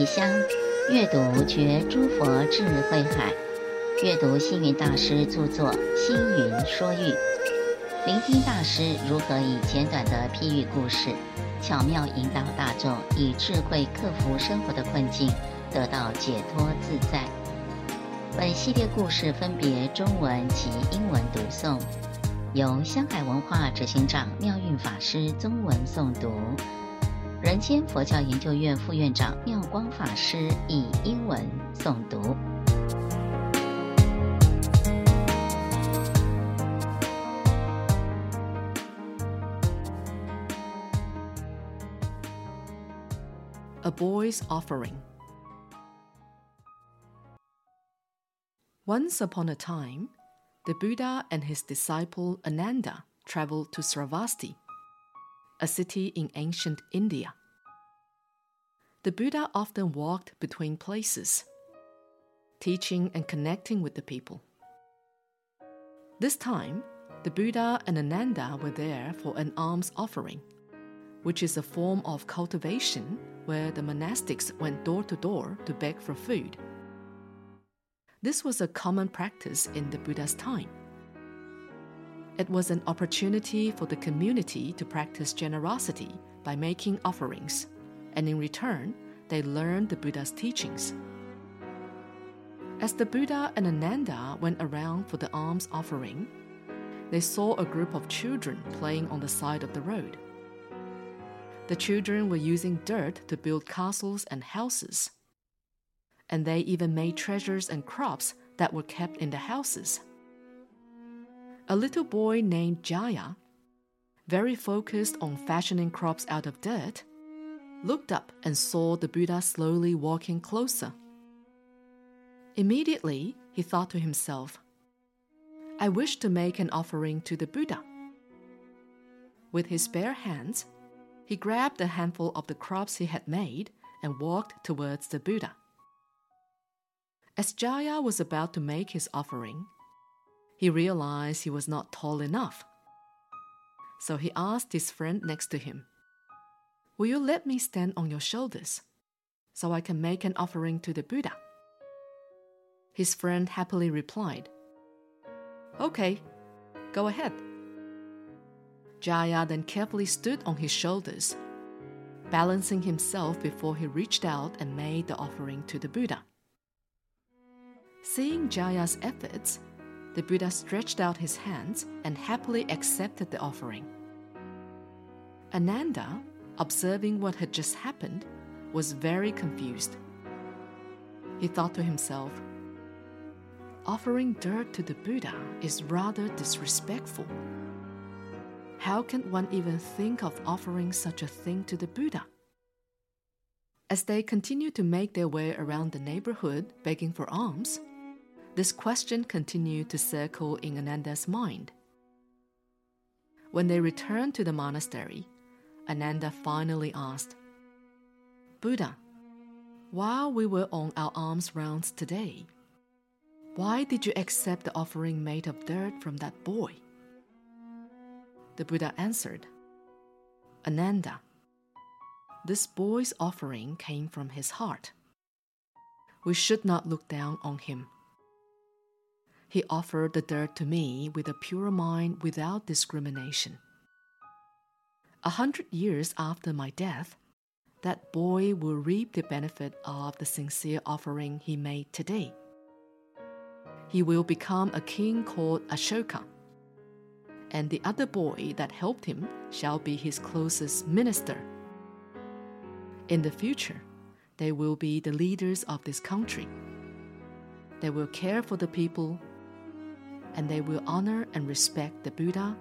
提香，阅读觉诸佛智慧海，阅读星云大师著作《星云说喻》，聆听大师如何以简短的譬喻故事，巧妙引导大众以智慧克服生活的困境，得到解脱自在。本系列故事分别中文及英文读诵，由香海文化执行长妙运法师中文诵读。人间佛教研究院副院长妙光法师以英文诵读。A Boy's Offering. Once upon a time, the Buddha and his disciple Ananda traveled to Sravasti a city in ancient India. The Buddha often walked between places, teaching and connecting with the people. This time, the Buddha and Ananda were there for an alms offering, which is a form of cultivation where the monastics went door to door to beg for food. This was a common practice in the Buddha's time. It was an opportunity for the community to practice generosity by making offerings, and in return, they learned the Buddha's teachings. As the Buddha and Ananda went around for the alms offering, they saw a group of children playing on the side of the road. The children were using dirt to build castles and houses, and they even made treasures and crops that were kept in the houses a little boy named Jaya, very focused on fashioning crops out of dirt, looked up and saw the Buddha slowly walking closer. Immediately, he thought to himself, I wish to make an offering to the Buddha. With his bare hands, he grabbed a handful of the crops he had made and walked towards the Buddha. As Jaya was about to make his offering, he realized he was not tall enough. So he asked his friend next to him, Will you let me stand on your shoulders so I can make an offering to the Buddha? His friend happily replied, Okay, go ahead. Jaya then carefully stood on his shoulders, balancing himself before he reached out and made the offering to the Buddha. Seeing Jaya's efforts, the Buddha stretched out his hands and happily accepted the offering. Ananda, observing what had just happened, was very confused. He thought to himself, Offering dirt to the Buddha is rather disrespectful. How can one even think of offering such a thing to the Buddha? As they continued to make their way around the neighborhood begging for alms, this question continued to circle in Ananda's mind. When they returned to the monastery, Ananda finally asked, Buddha, while we were on our alms rounds today, why did you accept the offering made of dirt from that boy? The Buddha answered, Ananda, this boy's offering came from his heart. We should not look down on him he offered the dirt to me with a pure mind without discrimination. A hundred years after my death, that boy will reap the benefit of the sincere offering he made today. He will become a king called Ashoka, and the other boy that helped him shall be his closest minister. In the future, they will be the leaders of this country. They will care for the people and they will honor and respect the Buddha,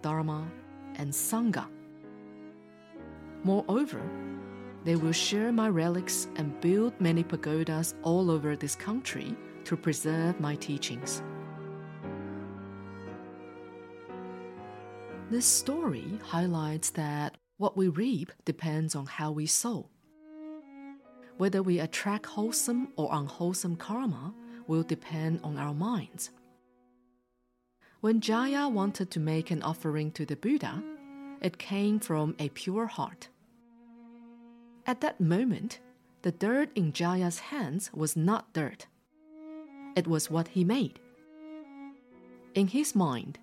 Dharma, and Sangha. Moreover, they will share my relics and build many pagodas all over this country to preserve my teachings. This story highlights that what we reap depends on how we sow. Whether we attract wholesome or unwholesome karma will depend on our minds. When Jaya wanted to make an offering to the Buddha, it came from a pure heart. At that moment, the dirt in Jaya's hands was not dirt. It was what he made. In his mind,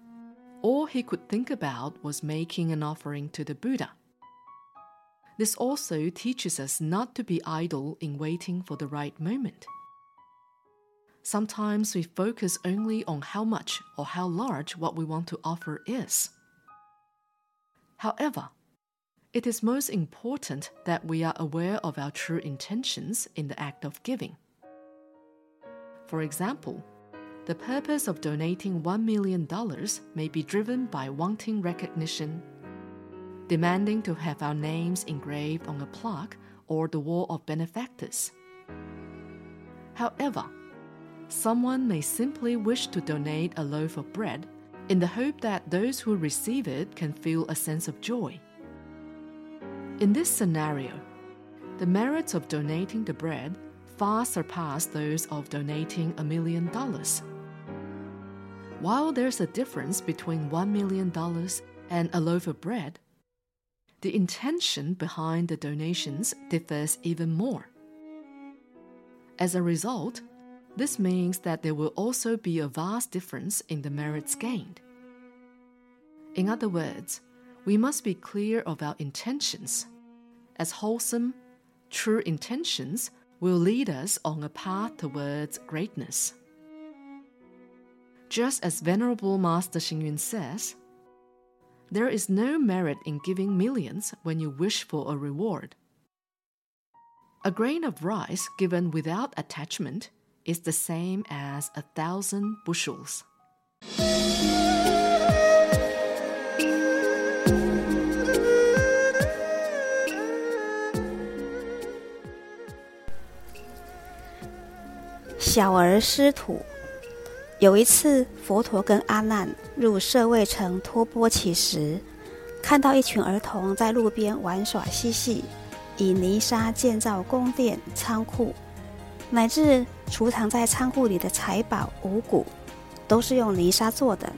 all he could think about was making an offering to the Buddha. This also teaches us not to be idle in waiting for the right moment. Sometimes we focus only on how much or how large what we want to offer is. However, it is most important that we are aware of our true intentions in the act of giving. For example, the purpose of donating $1 million may be driven by wanting recognition, demanding to have our names engraved on a plaque or the wall of benefactors. However, someone may simply wish to donate a loaf of bread in the hope that those who receive it can feel a sense of joy. In this scenario, the merits of donating the bread far surpass those of donating a million dollars. While there's a difference between $1 million and a loaf of bread, the intention behind the donations differs even more. As a result, this means that there will also be a vast difference in the merits gained. In other words, we must be clear of our intentions, as wholesome, true intentions will lead us on a path towards greatness. Just as Venerable Master Xing says, there is no merit in giving millions when you wish for a reward. A grain of rice given without attachment is the same as a thousand bushels. 小儿师徒。有一次，佛陀跟阿难入舍卫城托钵乞时，看到一群儿童在路边玩耍嬉戏，以泥沙建造宫殿、仓库，乃至储藏在仓库里的财宝、五谷，都是用泥沙做的。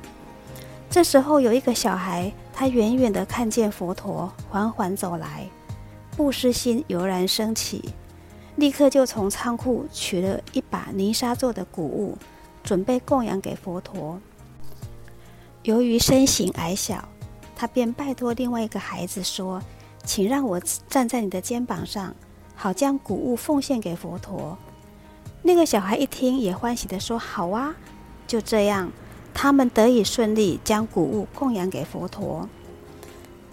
这时候，有一个小孩，他远远的看见佛陀缓缓走来，布施心油然升起。立刻就从仓库取了一把泥沙做的谷物，准备供养给佛陀。由于身形矮小，他便拜托另外一个孩子说：“请让我站在你的肩膀上，好将谷物奉献给佛陀。”那个小孩一听，也欢喜地说：“好啊！”就这样，他们得以顺利将谷物供养给佛陀。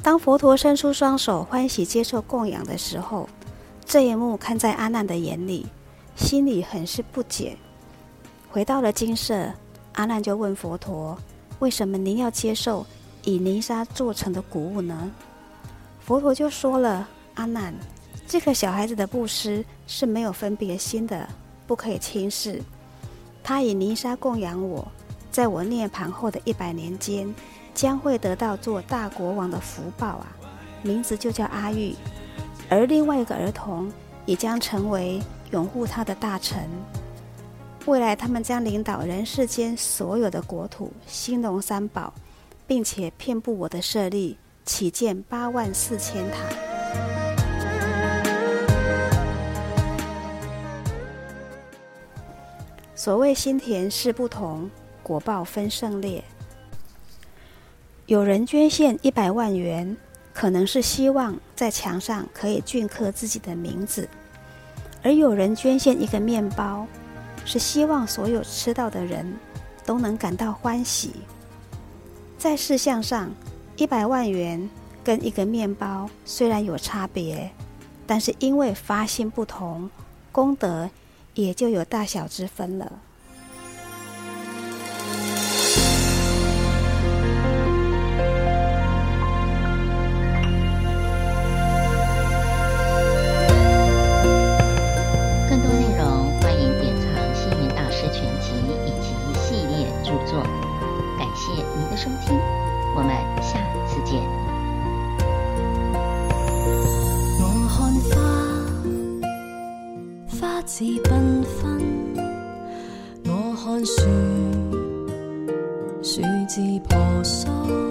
当佛陀伸出双手，欢喜接受供养的时候，这一幕看在阿难的眼里，心里很是不解。回到了金舍，阿难就问佛陀：“为什么您要接受以泥沙做成的谷物呢？”佛陀就说了：“阿难，这个小孩子的布施是没有分别心的，不可以轻视。他以泥沙供养我，在我涅盘后的一百年间，将会得到做大国王的福报啊！名字就叫阿育。”而另外一个儿童也将成为拥护他的大臣。未来，他们将领导人世间所有的国土，兴隆三宝，并且遍布我的舍利，起建八万四千塔。所谓心田事不同，果报分胜劣。有人捐献一百万元。可能是希望在墙上可以镌刻自己的名字，而有人捐献一个面包，是希望所有吃到的人都能感到欢喜。在事项上，一百万元跟一个面包虽然有差别，但是因为发心不同，功德也就有大小之分了。是缤纷，我看树，树枝婆娑。